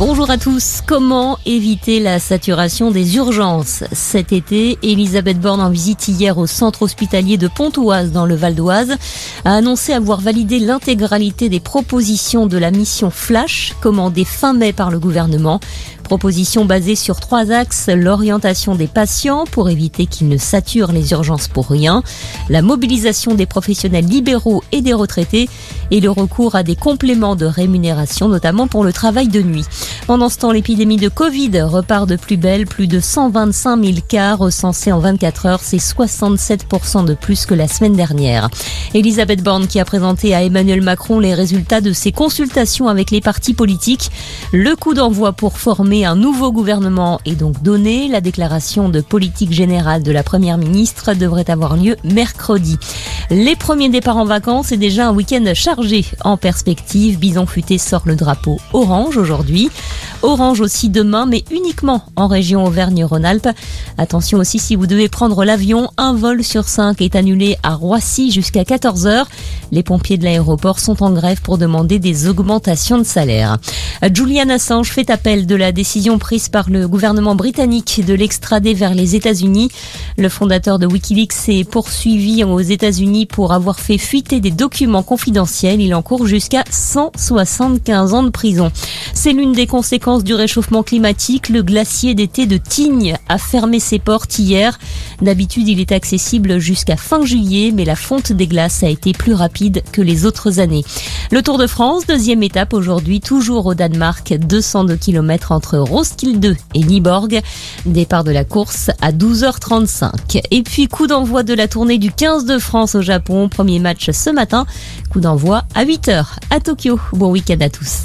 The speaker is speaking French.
Bonjour à tous. Comment éviter la saturation des urgences Cet été, Elisabeth Borne en visite hier au centre hospitalier de Pontoise dans le Val d'Oise a annoncé avoir validé l'intégralité des propositions de la mission Flash commandée fin mai par le gouvernement. Proposition basée sur trois axes, l'orientation des patients pour éviter qu'ils ne saturent les urgences pour rien, la mobilisation des professionnels libéraux et des retraités et le recours à des compléments de rémunération, notamment pour le travail de nuit. Pendant ce temps, l'épidémie de Covid repart de plus belle. Plus de 125 000 cas recensés en 24 heures. C'est 67% de plus que la semaine dernière. Elisabeth Borne qui a présenté à Emmanuel Macron les résultats de ses consultations avec les partis politiques. Le coup d'envoi pour former un nouveau gouvernement est donc donné. La déclaration de politique générale de la première ministre devrait avoir lieu mercredi. Les premiers départs en vacances et déjà un week-end chargé en perspective. Bison Futé sort le drapeau orange aujourd'hui. Orange aussi demain, mais uniquement en région Auvergne-Rhône-Alpes. Attention aussi si vous devez prendre l'avion, un vol sur cinq est annulé à Roissy jusqu'à 14h. Les pompiers de l'aéroport sont en grève pour demander des augmentations de salaire. Julian Assange fait appel de la décision prise par le gouvernement britannique de l'extrader vers les États-Unis. Le fondateur de Wikileaks est poursuivi aux États-Unis pour avoir fait fuiter des documents confidentiels. Il encourt jusqu'à 175 ans de prison. C'est l'une des conséquences du réchauffement climatique. Le glacier d'été de Tignes a fermé ses portes hier. D'habitude, il est accessible jusqu'à fin juillet, mais la fonte des glaces a été plus rapide que les autres années. Le Tour de France, deuxième étape aujourd'hui, toujours au Danemark, 202 km entre Roskilde et Niborg. Départ de la course à 12h35. Et puis coup d'envoi de la tournée du 15 de France au Japon. Premier match ce matin. Coup d'envoi à 8h à Tokyo. Bon week-end à tous.